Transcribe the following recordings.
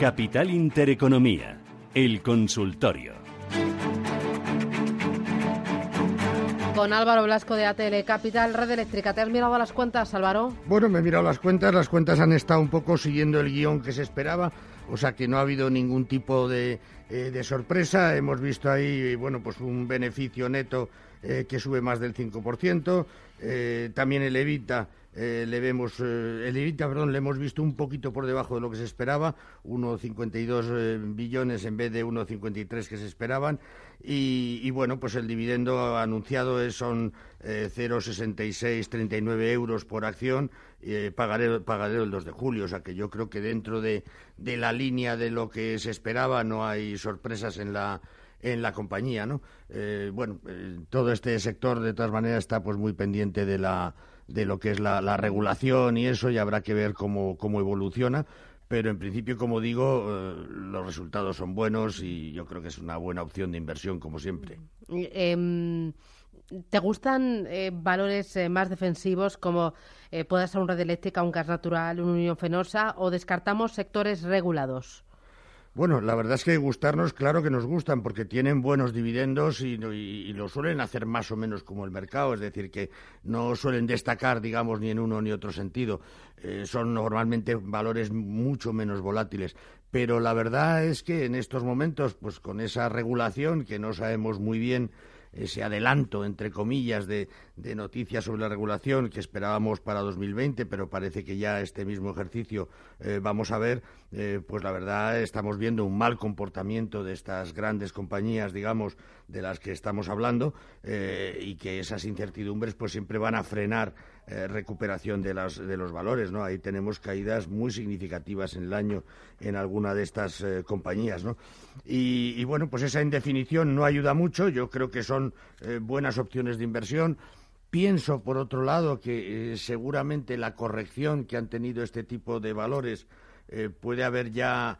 Capital Intereconomía, el consultorio. Con Álvaro Blasco de ATL Capital, Red Eléctrica. ¿Te has mirado las cuentas, Álvaro? Bueno, me he mirado las cuentas. Las cuentas han estado un poco siguiendo el guion que se esperaba. O sea que no ha habido ningún tipo de, eh, sorpresa. Hemos visto ahí, bueno, pues un beneficio neto eh, que sube más del 5%. Eh, también el Evita eh, le vemos eh, el EBITDA, perdón, le hemos visto un poquito por debajo de lo que se esperaba, 1,52 eh, billones en vez de 1,53 que se esperaban y, bueno, pues el dividendo anunciado son 0,6639 euros por acción, pagaré, pagaré el 2 de julio, o sea que yo creo que dentro de, de la línea de lo que se esperaba no hay sorpresas en la en la compañía, ¿no? bueno, todo este sector de todas maneras está pues muy pendiente de la de lo que es la, regulación y eso, y habrá que ver cómo, cómo evoluciona. Pero en principio, como digo, eh, los resultados son buenos y yo creo que es una buena opción de inversión, como siempre. Em, ¿Te gustan eh, valores eh, más defensivos como pueda ser un red eléctrica, un gas natural, una unión fenosa o descartamos sectores regulados? Bueno, la verdad es que gustarnos, claro que nos gustan, porque tienen buenos dividendos y, lo suelen hacer más o menos como el mercado, es decir, que no suelen destacar, digamos, ni en uno ni otro sentido. Eh, son normalmente valores mucho menos volátiles. Pero la verdad es que en estos momentos, pues con esa regulación que no sabemos muy bien ese adelanto, entre comillas, de, noticias sobre la regulación que esperábamos para 2020, pero parece que ya este mismo ejercicio eh, vamos a ver, eh, pues la verdad estamos viendo un mal comportamiento de estas grandes compañías, digamos, de las que estamos hablando, eh, y que esas incertidumbres pues siempre van a frenar recuperación de, las, de los valores, ¿no? Ahí tenemos caídas muy significativas en el año en alguna de estas compañías, ¿no? Y, bueno, pues esa indefinición no ayuda mucho, yo creo que son eh, buenas opciones de inversión. Pienso, por otro lado, que eh, seguramente la corrección que han tenido este tipo de valores eh, puede haber ya,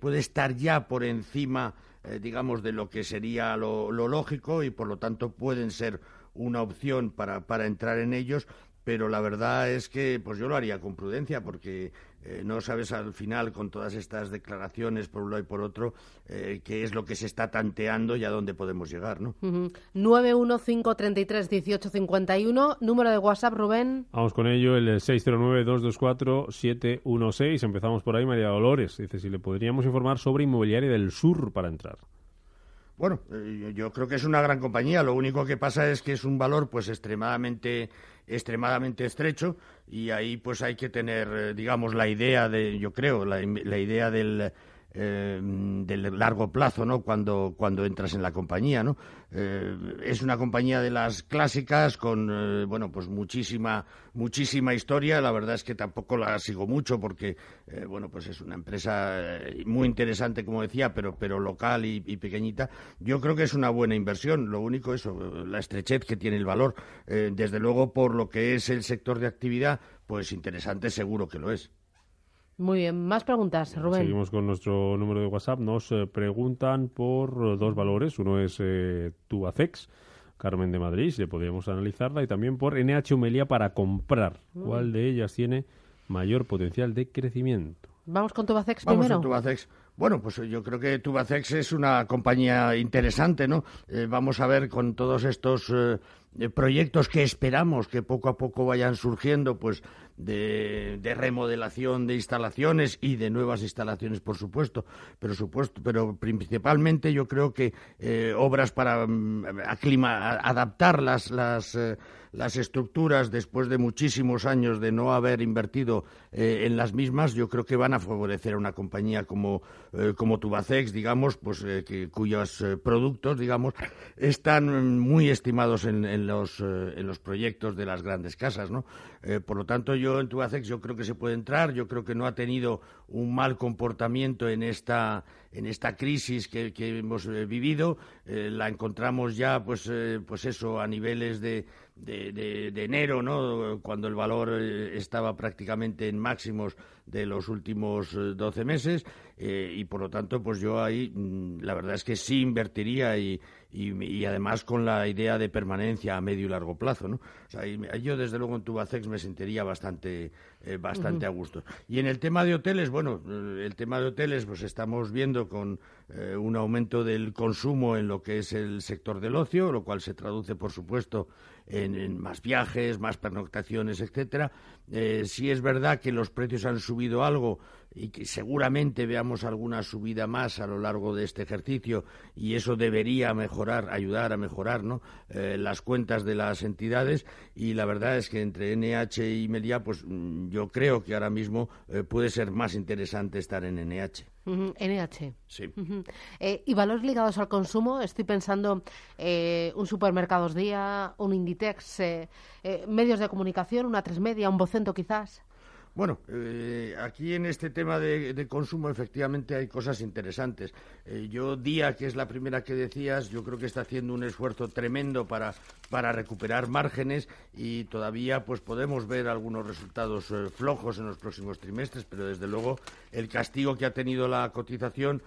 puede estar ya por encima, digamos, de lo que sería lo, lógico y, por lo tanto, pueden ser una opción para, para entrar en ellos pero la verdad es que pues yo lo haría con prudencia porque eh, no sabes al final con todas estas declaraciones por un lado y por otro eh, qué es lo que se está tanteando y a dónde podemos llegar, ¿no? Uh 915331851, número de WhatsApp, Rubén. Vamos con ello, el 609224716. Empezamos por ahí, María Dolores. Dice si le podríamos informar sobre Inmobiliaria del Sur para entrar. Bueno, eh, yo creo que es una gran compañía. Lo único que pasa es que es un valor, pues, extremadamente, extremadamente estrecho y ahí, pues, hay que tener, eh, digamos, la idea de, yo creo, la idea del eh, del largo plazo, ¿no? Cuando, cuando entras en la compañía, ¿no? Eh, es una compañía de las clásicas con, eh, bueno, pues muchísima, muchísima historia. La verdad es que tampoco la sigo mucho porque, bueno, pues es una empresa muy interesante, como decía, pero, pero local y, y, pequeñita. Yo creo que es una buena inversión. Lo único eso, la estrechez que tiene el valor. desde luego, por lo que es el sector de actividad, pues interesante seguro que lo es. Muy bien, más preguntas, Rubén. Seguimos con nuestro número de WhatsApp. Nos eh, preguntan por dos valores. Uno es eh, Tubacex, Carmen de Madrid, si podríamos analizarla, y también por NH Humelia para comprar. Mm. ¿Cuál de ellas tiene mayor potencial de crecimiento? Vamos con Tubacex Vamos primero. Con Tubacex. Bueno, pues yo creo que Tubacex es una compañía interesante, ¿no? Eh, vamos a ver con todos estos proyectos que esperamos que poco a poco vayan surgiendo, pues de, remodelación de instalaciones y de nuevas instalaciones, por supuesto, pero supuesto, pero principalmente yo creo que eh, obras para mm, adaptar las, las eh, las estructuras después de muchísimos años de no haber invertido eh, en las mismas, yo creo que van a favorecer a una compañía como, eh, como Tubacex, digamos, pues eh, que, cuyos productos, digamos, están muy estimados en, en, los, en los proyectos de las grandes casas, ¿no? por lo tanto, yo en Tubacex yo creo que se puede entrar, yo creo que no ha tenido un mal comportamiento en esta en esta crisis que, hemos eh, vivido, eh, la encontramos ya, pues, pues eso, a niveles de, de, enero, ¿no? Cuando el valor estaba prácticamente en máximos de los últimos 12 meses y por lo tanto, pues yo ahí, mm, la verdad es que sí invertiría y, y, además con la idea de permanencia a medio y largo plazo, ¿no? O sea, yo desde luego en Tubacex me sentiría bastante, eh, bastante a gusto. Y en el tema de hoteles, bueno, eh, el tema de hoteles, pues estamos viendo con eh, un aumento del consumo en lo que es el sector del ocio, lo cual se traduce, por supuesto, en, más viajes, más pernoctaciones, etcétera. Eh, sí es verdad que los precios han subido algo y que seguramente veamos alguna subida más a lo largo de este ejercicio y eso debería mejorar, ayudar a mejorar ¿no? Eh, las cuentas de las entidades y la verdad es que entre NH y Media pues mm, yo creo que ahora mismo eh, puede ser más interesante estar en NH. NH. Sí. Eh, ¿Y valores ligados al consumo? Estoy pensando eh, un supermercados día, un Inditex, medios de comunicación, una tres media, un Vocento quizás. Bueno, eh, aquí en este tema de, consumo efectivamente hay cosas interesantes. Eh, yo, Día, que es la primera que decías, yo creo que está haciendo un esfuerzo tremendo para, para recuperar márgenes y todavía pues podemos ver algunos resultados eh, flojos en los próximos trimestres, pero desde luego el castigo que ha tenido la cotización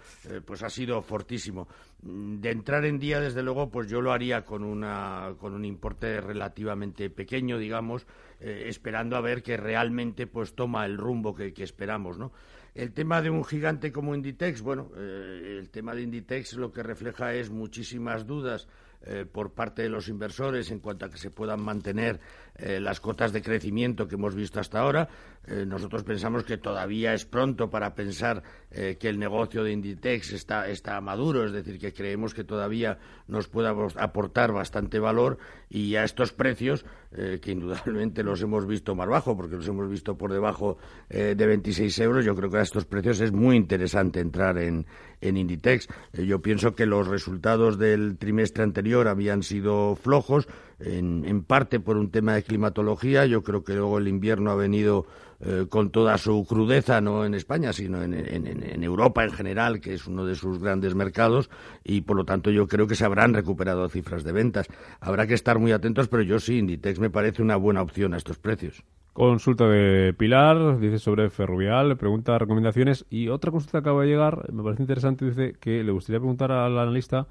pues ha sido fortísimo. De entrar en Día, desde luego, pues yo lo haría con, una, con un importe relativamente pequeño, digamos, eh, esperando a ver que realmente pues toma el rumbo que, esperamos, ¿no? El tema de un gigante como Inditex, bueno, eh, el tema de Inditex lo que refleja es muchísimas dudas eh, por parte de los inversores en cuanto a que se puedan mantener las cotas de crecimiento que hemos visto hasta ahora. Eh, nosotros pensamos que todavía es pronto para pensar que el negocio de Inditex está, está maduro, es decir, que creemos que todavía nos puede aportar bastante valor y a estos precios, que indudablemente los hemos visto más bajo, porque los hemos visto por debajo de 26 euros, yo creo que a estos precios es muy interesante entrar en, en Inditex. yo pienso que los resultados del trimestre anterior habían sido flojos, en, parte por un tema de climatología. Yo creo que luego el invierno ha venido eh, con toda su crudeza, no en España, sino en, Europa en general, que es uno de sus grandes mercados, y por lo tanto yo creo que se habrán recuperado cifras de ventas. Habrá que estar muy atentos, pero yo sí, Inditex me parece una buena opción a estos precios. Consulta de Pilar, dice sobre Ferrovial, pregunta recomendaciones. Y otra consulta acaba de llegar, me parece interesante, dice que le gustaría preguntar al analista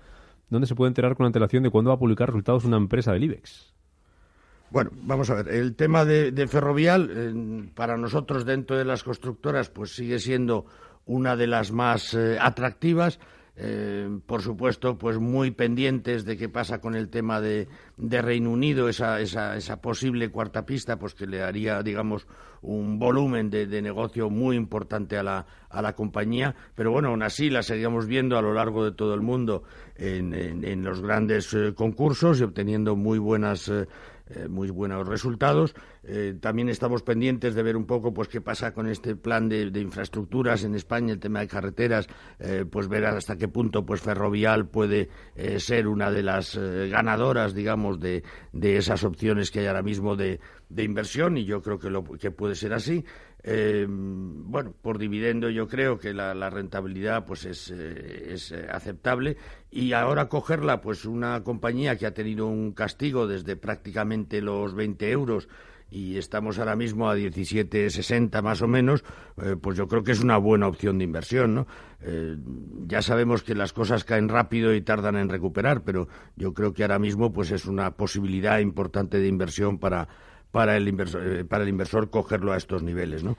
¿Dónde se puede enterar con antelación de cuándo va a publicar resultados una empresa del IBEX. Bueno, vamos a ver. El tema de, Ferrovial, para nosotros dentro de las constructoras, pues sigue siendo una de las más eh, atractivas. Eh, por supuesto, pues muy pendientes de qué pasa con el tema de, Reino Unido, esa, esa, esa, posible cuarta pista, pues que le haría, digamos, un volumen de, negocio muy importante a la, a la, compañía. Pero bueno, aún así la seguíamos viendo a lo largo de todo el mundo en, en, los grandes eh, concursos y obteniendo muy buenas. Eh, muy buenos resultados. Eh, también estamos pendientes de ver un poco pues qué pasa con este plan de, infraestructuras en España, el tema de carreteras, eh, pues ver hasta qué punto pues Ferrovial puede ser una de las ganadoras, digamos, de, de, esas opciones que hay ahora mismo de, de inversión y yo creo que, lo, que puede ser así. Eh, bueno, por dividendo yo creo que la, rentabilidad pues es, eh, es, eh, aceptable y ahora cogerla pues una compañía que ha tenido un castigo desde prácticamente los 20 euros y estamos ahora mismo a 17,60 más o menos, pues yo creo que es una buena opción de inversión, ¿no? ya sabemos que las cosas caen rápido y tardan en recuperar, pero yo creo que ahora mismo pues es una posibilidad importante de inversión para para el inversor, eh, para el inversor cogerlo a estos niveles, ¿no?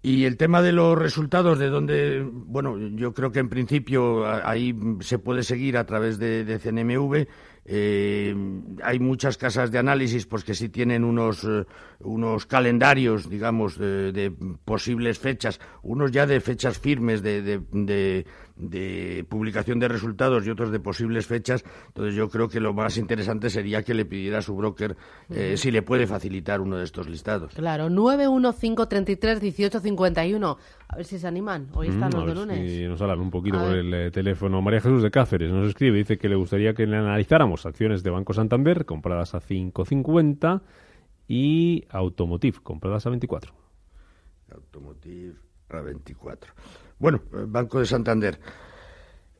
Y el tema de los resultados, de donde, bueno, yo creo que en principio ahí se puede seguir a través de, de CNMV. Eh, hay muchas casas de análisis pues que sí tienen unos, eh, unos calendarios, digamos, de, posibles fechas, unos ya de fechas firmes de, de, de, publicación de resultados y otros de posibles fechas. Entonces yo creo que lo más interesante sería que le pidiera a su broker eh, si le puede facilitar uno de estos listados. Claro, 915331851. A ver si se animan. Hoy están los de lunes. Si nos hablan un poquito por el teléfono. María Jesús de Cáceres nos escribe, dice que le gustaría que le analizáramos acciones de Banco Santander compradas a 5.50 y Automotive compradas a 24. Automotive a 24. Bueno, Banco de Santander.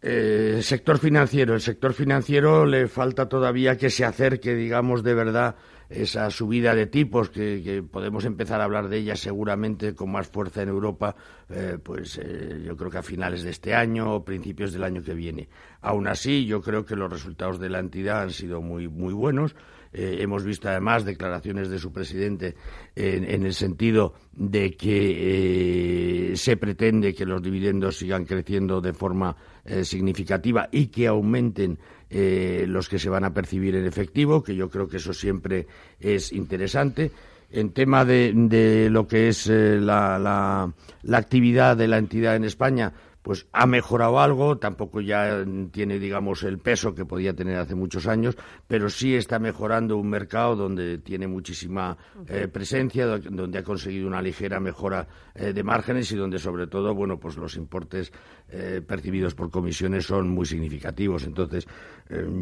Eh, sector financiero. El sector financiero le falta todavía que se acerque, digamos, de verdad esa subida de tipos que, podemos empezar a hablar de ella seguramente con más fuerza en Europa, eh, pues eh, yo creo que a finales de este año o principios del año que viene. Aún así, yo creo que los resultados de la entidad han sido muy, muy buenos. Eh, hemos visto además declaraciones de su presidente en, el sentido de que se pretende que los dividendos sigan creciendo de forma significativa y que aumenten eh, los que se van a percibir en efectivo, que yo creo que eso siempre es interesante. En tema de, lo que es eh, la, actividad de la entidad en España, pues ha mejorado algo, tampoco ya tiene, digamos, el peso que podía tener hace muchos años, pero sí está mejorando un mercado donde tiene muchísima eh, presencia, donde ha conseguido una ligera mejora eh, de márgenes y donde, sobre todo, bueno, pues los importes eh, percibidos por comisiones son muy significativos. Entonces,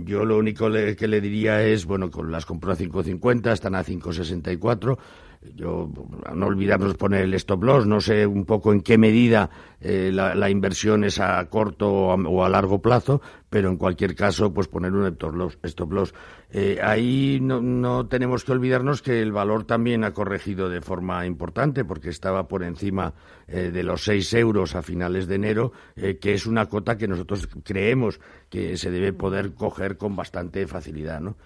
yo lo único que le diría es, bueno, con las compró a 5.50, están a 5.64 yo no olvidamos poner el stop loss, no sé un poco en qué medida eh, la, inversión es a corto o a, largo plazo, pero en cualquier caso, pues poner un stop loss. Eh, ahí no, tenemos que olvidarnos que el valor también ha corregido de forma importante, porque estaba por encima eh, de los 6 euros a finales de enero, que es una cota que nosotros creemos que se debe poder coger con bastante facilidad, ¿no?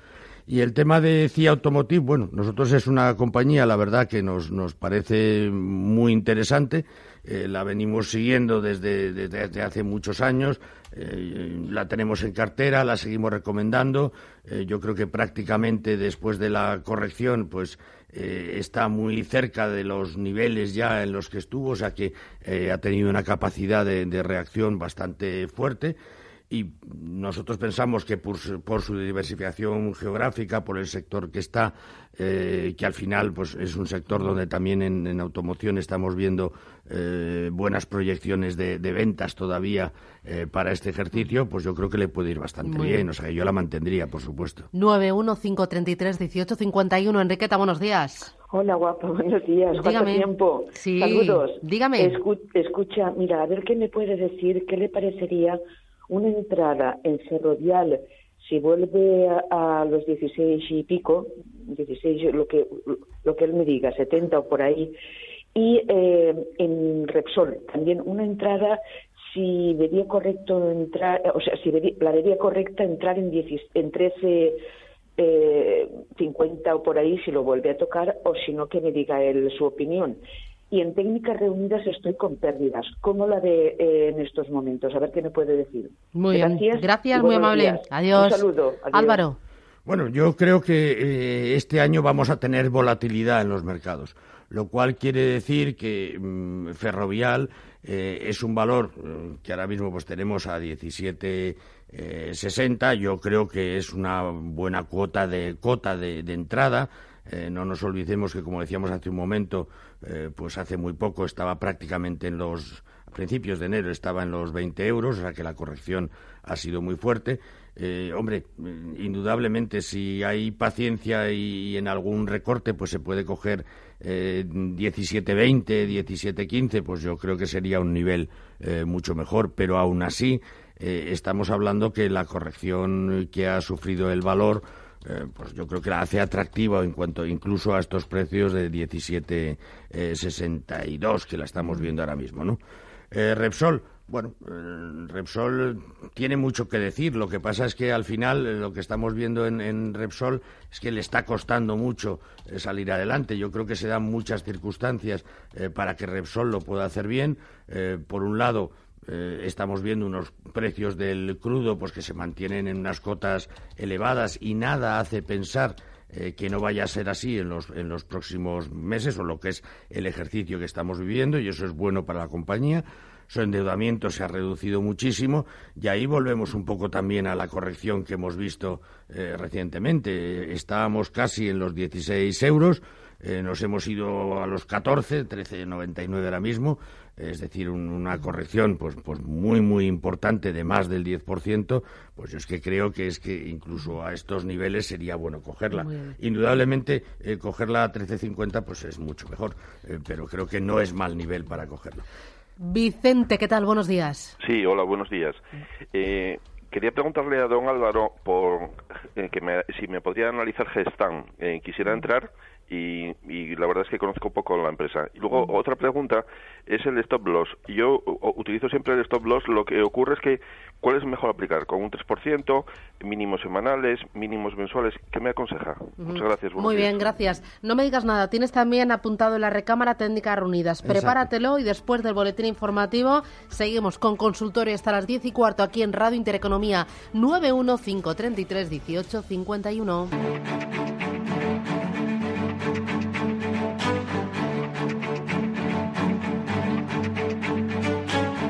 Y el tema de CIA Automotive, bueno, nosotros es una compañía, la verdad, que nos, nos parece muy interesante. Eh, la venimos siguiendo desde, desde, hace muchos años. Eh, la tenemos en cartera, la seguimos recomendando. Eh, yo creo que prácticamente después de la corrección, pues está muy cerca de los niveles ya en los que estuvo, o sea que ha tenido una capacidad de reacción bastante fuerte y nosotros pensamos que por su, diversificación geográfica, por el sector que está, eh, que al final pues es un sector donde también en, automoción estamos viendo eh, buenas proyecciones de, ventas todavía eh, para este ejercicio, pues yo creo que le puede ir bastante bien. O sea, yo la mantendría, por supuesto. 915331851. Enriqueta, buenos días. Hola, guapa, buenos días. ¿Cuánto tiempo? Sí. Saludos. Dígame. escucha, mira, a ver qué me puede decir, qué le parecería una entrada en Ferrovial, si vuelve a, los 16 y pico, 16, lo que, lo que él me diga, 70 o por ahí, y eh, en Repsol también una entrada si vería correcto entrar, o sea, si la vería correcta entrar en, en 13 eh, 50 o por ahí si lo vuelve a tocar o si no que me diga él su opinión y en técnicas reunidas estoy con pérdidas. ¿Cómo la ve eh, en estos momentos? A ver qué me puede decir. Muy Gracias, bien. Gracias, muy amable. Adiós. Un saludo. Álvaro. Bueno, yo creo que eh, este año vamos a tener volatilidad en los mercados, lo cual quiere decir que mm, Ferrovial eh, es un valor que ahora mismo pues tenemos a 17.60. yo creo que es una buena cuota de cota de entrada eh, no nos olvidemos que, como decíamos hace un momento, eh, pues hace muy poco estaba prácticamente en los a principios de enero estaba en los 20 euros, o sea que la corrección ha sido muy fuerte. Eh, hombre, indudablemente si hay paciencia y, en algún recorte pues se puede coger eh, 17.20, 17.15, pues yo creo que sería un nivel mucho mejor, pero aún así estamos hablando que la corrección que ha sufrido el valor eh, pues yo creo que la hace atractiva en cuanto incluso a estos precios de 17.62 que la estamos viendo ahora mismo, ¿no? Eh, Repsol, bueno, eh, Repsol tiene mucho que decir. Lo que pasa es que al final lo que estamos viendo en, Repsol es que le está costando mucho salir adelante. Yo creo que se dan muchas circunstancias para que Repsol lo pueda hacer bien. por un lado, eh, estamos viendo unos precios del crudo pues que se mantienen en unas cotas elevadas y nada hace pensar eh, que no vaya a ser así en los, en los próximos meses o lo que es el ejercicio que estamos viviendo y eso es bueno para la compañía. Su endeudamiento se ha reducido muchísimo y ahí volvemos un poco también a la corrección que hemos visto eh, recientemente. Estábamos casi en los 16 euros eh, nos hemos ido a los 14, 13,99 ahora mismo, es decir, una corrección pues, pues muy, muy importante de más del 10%, pues yo es que creo que es que incluso a estos niveles sería bueno cogerla. Indudablemente, eh, cogerla a 13,50 pues es mucho mejor, eh, pero creo que no es mal nivel para cogerla. Vicente, ¿qué tal? Buenos días. Sí, hola, buenos días. Eh, quería preguntarle a don Álvaro por que si me podría analizar Gestan. quisiera entrar y, la verdad es que conozco poco la empresa. Y luego otra pregunta es el stop loss. Yo utilizo siempre el stop loss. Lo que ocurre es que, ¿cuál es mejor aplicar? ¿Con un 3%? ¿Mínimos semanales? ¿Mínimos mensuales? ¿Qué me aconseja? Muchas gracias. Muy bien, gracias. No me digas nada. Tienes también apuntado en la recámara técnicas reunidas. Prepáratelo y después del boletín informativo seguimos con consultorio hasta las 10 y cuarto aquí en Radio Intereconomía 91533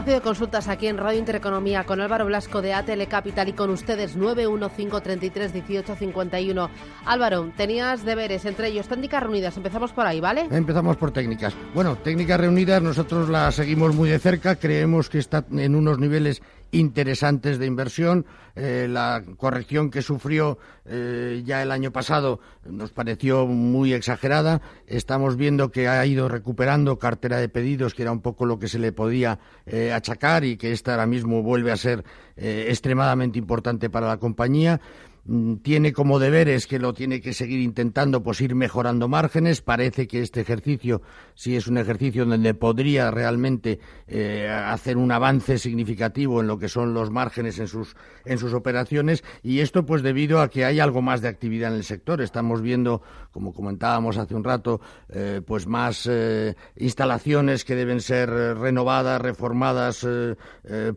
Espacio de consultas aquí en Radio Intereconomía con Álvaro Blasco de ATL Capital y con ustedes 915331851. Álvaro, tenías deberes, entre ellos técnicas reunidas. Empezamos por ahí, ¿vale? Empezamos por técnicas. Bueno, técnicas reunidas nosotros las seguimos muy de cerca. Creemos que está en unos niveles interesantes de inversión. Eh, la corrección que sufrió eh, ya el año pasado nos pareció muy exagerada. Estamos viendo que ha ido recuperando cartera de pedidos, que era un poco lo que se le podía eh, achacar y que esta ahora mismo vuelve a ser extremadamente importante para la compañía. Mm, tiene como deberes que lo tiene que seguir intentando, pues ir mejorando márgenes. Parece que este ejercicio sí es un ejercicio donde podría realmente eh, hacer un avance significativo en lo que son los márgenes en sus, en sus operaciones. Y esto, pues, debido a que hay algo más de actividad en el sector. Estamos viendo, como comentábamos hace un rato, eh, pues más eh, instalaciones que deben ser renovadas, reformadas,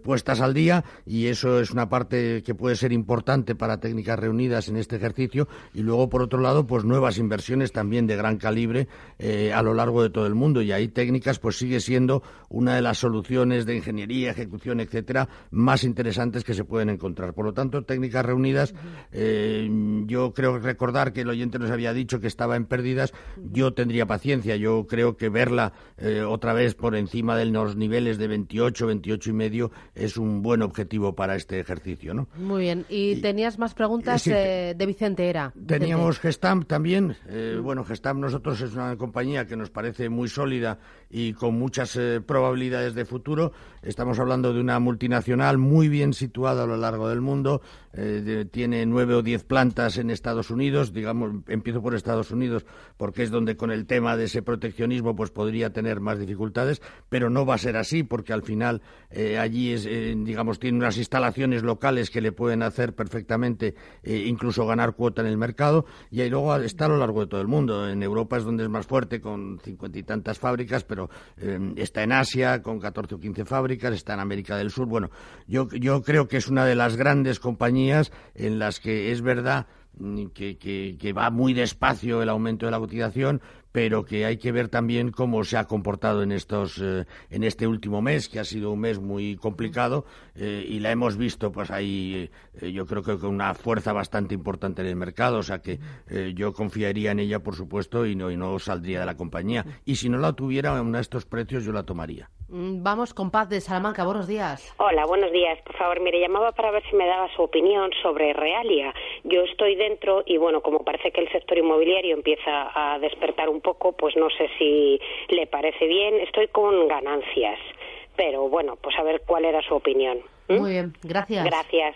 puestas al día. Y eso es una parte que puede ser importante para técnicas reunidas en este ejercicio y luego, por otro lado, pues nuevas inversiones también de gran calibre eh, a lo largo de todo el mundo. Y ahí técnicas pues sigue siendo una de las soluciones de ingeniería, ejecución, etcétera, más interesantes que se pueden encontrar. Por lo tanto, técnicas reunidas, eh, yo creo recordar que el oyente nos había dicho que estaba en pérdidas. Yo tendría paciencia. Yo creo que verla eh, otra vez por encima de los niveles de 28, 28 y medio es un buen objetivo para este ejercicio, ¿no? Muy bien. ¿Y, tenías más preguntas? Eh, de Vicente era. Teníamos Gestamp también. Eh, bueno, Gestamp nosotros es una compañía que nos parece muy sólida y con muchas eh, probabilidades de futuro. Estamos hablando de una multinacional muy bien situada a lo largo del mundo. tiene nueve o diez plantas en Estados Unidos. Digamos, empiezo por Estados Unidos porque es donde con el tema de ese proteccionismo pues podría tener más dificultades, pero no va a ser así porque al final allí es, digamos, tiene unas instalaciones locales que le pueden hacer perfectamente eh, incluso ganar cuota en el mercado, y ahí luego está a lo largo de todo el mundo. En Europa es donde es más fuerte, con cincuenta y tantas fábricas, pero eh, está en Asia con catorce o quince fábricas, está en América del Sur. Bueno, yo, yo creo que es una de las grandes compañías en las que es verdad mm, que, que, va muy despacio el aumento de la cotización, pero que hay que ver también cómo se ha comportado en estos eh, en este último mes que ha sido un mes muy complicado eh, y la hemos visto pues ahí eh, yo creo que con una fuerza bastante importante en el mercado o sea que yo confiaría en ella por supuesto y no y no saldría de la compañía y si no la tuviera a estos precios yo la tomaría mm, Vamos con Paz de Salamanca, buenos días. Hola, buenos días. Por favor, mire, llamaba para ver si me daba su opinión sobre Realia. Yo estoy dentro y, bueno, como parece que el sector inmobiliario empieza a despertar un poco, pues no sé si le parece bien. Estoy con ganancias, pero bueno, pues a ver cuál era su opinión. ¿Mm? Muy bien, gracias. Gracias.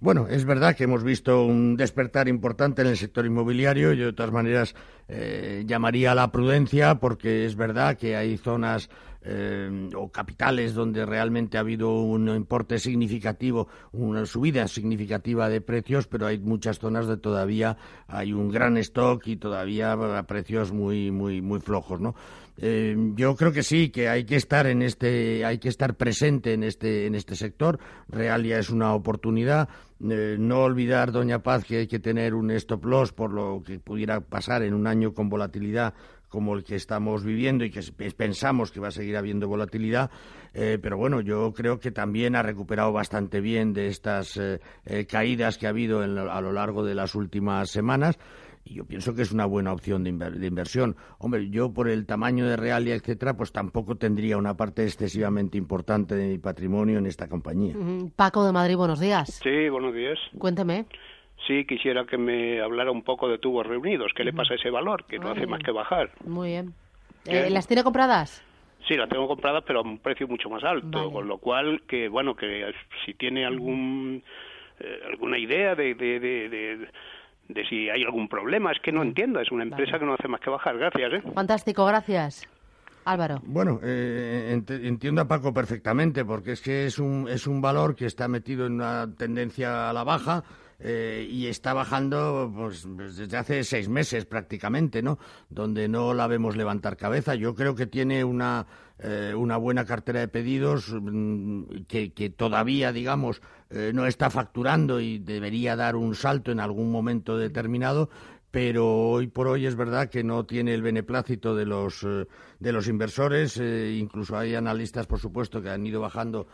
Bueno, es verdad que hemos visto un despertar importante en el sector inmobiliario. Yo, de todas maneras, eh, llamaría a la prudencia porque es verdad que hay zonas eh, o capitales donde realmente ha habido un importe significativo, una subida significativa de precios, pero hay muchas zonas donde todavía hay un gran stock y todavía a precios muy, muy, muy flojos, ¿no? Eh, yo creo que sí, que hay que estar en este, hay que estar presente en este, en este sector. Realia es una oportunidad. Eh, no olvidar, doña Paz, que hay que tener un stop loss por lo que pudiera pasar en un año con volatilidad como el que estamos viviendo y que pensamos que va a seguir habiendo volatilidad, eh, pero bueno, yo creo que también ha recuperado bastante bien de estas eh, eh, caídas que ha habido a lo largo de las últimas semanas y yo pienso que es una buena opción de, inversión. Hombre, yo por el tamaño de Realia, etcétera, pues tampoco tendría una parte excesivamente importante de mi patrimonio en esta compañía. Paco de Madrid, buenos días. Sí, buenos días. Cuénteme. Sí, quisiera que me hablara un poco de tubos reunidos. ¿Qué le pasa a ese valor? Que no hace más que bajar. Muy bien. Eh, ¿Las tiene compradas? Sí, las tengo compradas, pero a un precio mucho más alto. Con lo cual, que bueno, que si tiene algún eh, alguna idea de, de, de, de, si hay algún problema, es que no entiendo. Es una empresa que no hace más que bajar. Gracias. ¿eh? Fantástico, gracias. Álvaro. Bueno, eh, entiendo a Paco perfectamente, porque es que es un, es un valor que está metido en una tendencia a la baja eh, y está bajando pues, desde hace seis meses prácticamente, ¿no? Donde no la vemos levantar cabeza. Yo creo que tiene una, eh, una buena cartera de pedidos mm, que, que, todavía, digamos, eh, no está facturando y debería dar un salto en algún momento determinado, pero hoy por hoy es verdad que no tiene el beneplácito de los, de los inversores, incluso hay analistas, por supuesto, que han ido bajando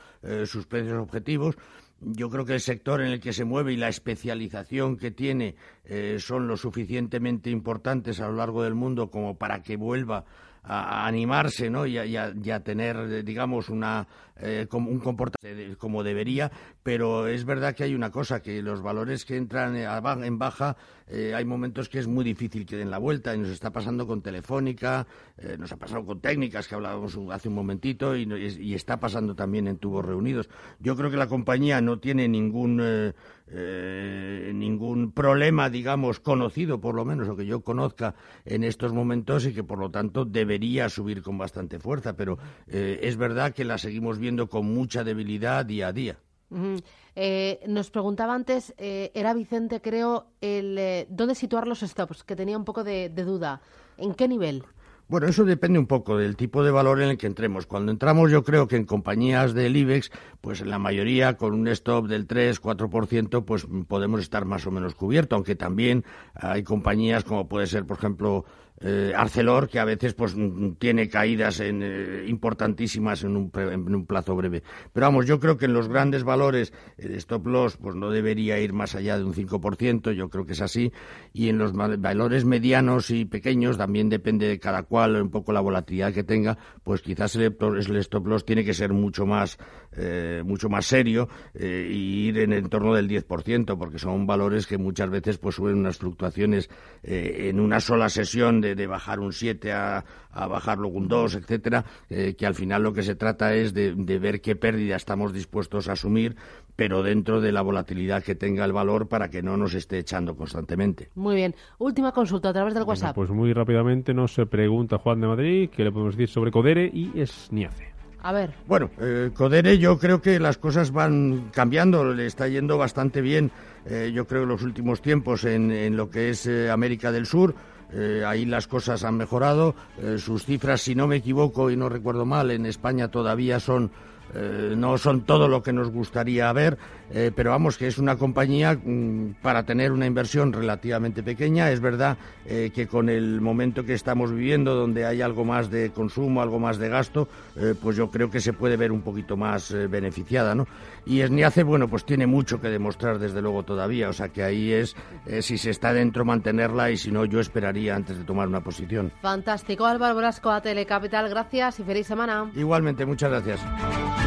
sus precios objetivos. Yo creo que el sector en el que se mueve y la especialización que tiene eh, son lo suficientemente importantes a lo largo del mundo como para que vuelva a, animarse ¿no? y, a, tener, digamos, una, eh, un comportamiento como debería, pero es verdad que hay una cosa, que los valores que entran en baja, eh, hay momentos que es muy difícil que den la vuelta y nos está pasando con Telefónica, eh, nos ha pasado con técnicas que hablábamos hace un momentito y, y, está pasando también en tubos reunidos. Yo creo que la compañía no tiene ningún eh, ningún problema, digamos, conocido, por lo menos, o que yo conozca en estos momentos y que, por lo tanto, debería subir con bastante fuerza. Pero eh, es verdad que la seguimos viendo con mucha debilidad día a día. Eh, nos preguntaba antes, era Vicente, creo, el, dónde situar los stops, que tenía un poco de duda. ¿En qué nivel? Bueno, eso depende un poco del tipo de valor en el que entremos. Cuando entramos, yo creo que en compañías del IBEX, pues en la mayoría con un stop del 3-4%, pues podemos estar más o menos cubiertos, aunque también hay compañías como puede ser, por ejemplo, eh, Arcelor, que a veces pues tiene caídas en, eh, importantísimas en un, en un, plazo breve. Pero vamos, yo creo que en los grandes valores el stop loss pues no debería ir más allá de un 5%, yo creo que es así, y en los valores medianos y pequeños también depende de cada cual un poco la volatilidad que tenga, pues quizás el, stop loss tiene que ser mucho más eh, mucho más serio y ir en el entorno del 10%, porque son valores que muchas veces pues suben unas fluctuaciones en una sola sesión de, bajar un 7 a, a bajar luego un 2, etcétera, eh, que al final lo que se trata es de, ver qué pérdida estamos dispuestos a asumir, pero dentro de la volatilidad que tenga el valor para que no nos esté echando constantemente. Muy bien. Última consulta a través del WhatsApp. pues muy rápidamente nos pregunta Juan de Madrid qué le podemos decir sobre Codere y Esniace. A ver. Bueno, eh, Codere yo creo que las cosas van cambiando, le está yendo bastante bien, eh, yo creo, en los últimos tiempos en, en lo que es América del Sur. Eh, ahí las cosas han mejorado. Eh, sus cifras, si no me equivoco y no recuerdo mal, en España todavía son eh, no son todo lo que nos gustaría ver, eh, pero vamos, que es una compañía mm, para tener una inversión relativamente pequeña. Es verdad eh, que con el momento que estamos viviendo, donde hay algo más de consumo, algo más de gasto, pues yo creo que se puede ver un poquito más beneficiada, ¿no? Y Esniace, bueno, pues tiene mucho que demostrar desde luego todavía, o sea que ahí es, si se está dentro, mantenerla y si no, yo esperaría antes de tomar una posición. Fantástico, Álvaro Brasco a Telecapital, gracias y feliz semana. Igualmente, muchas gracias.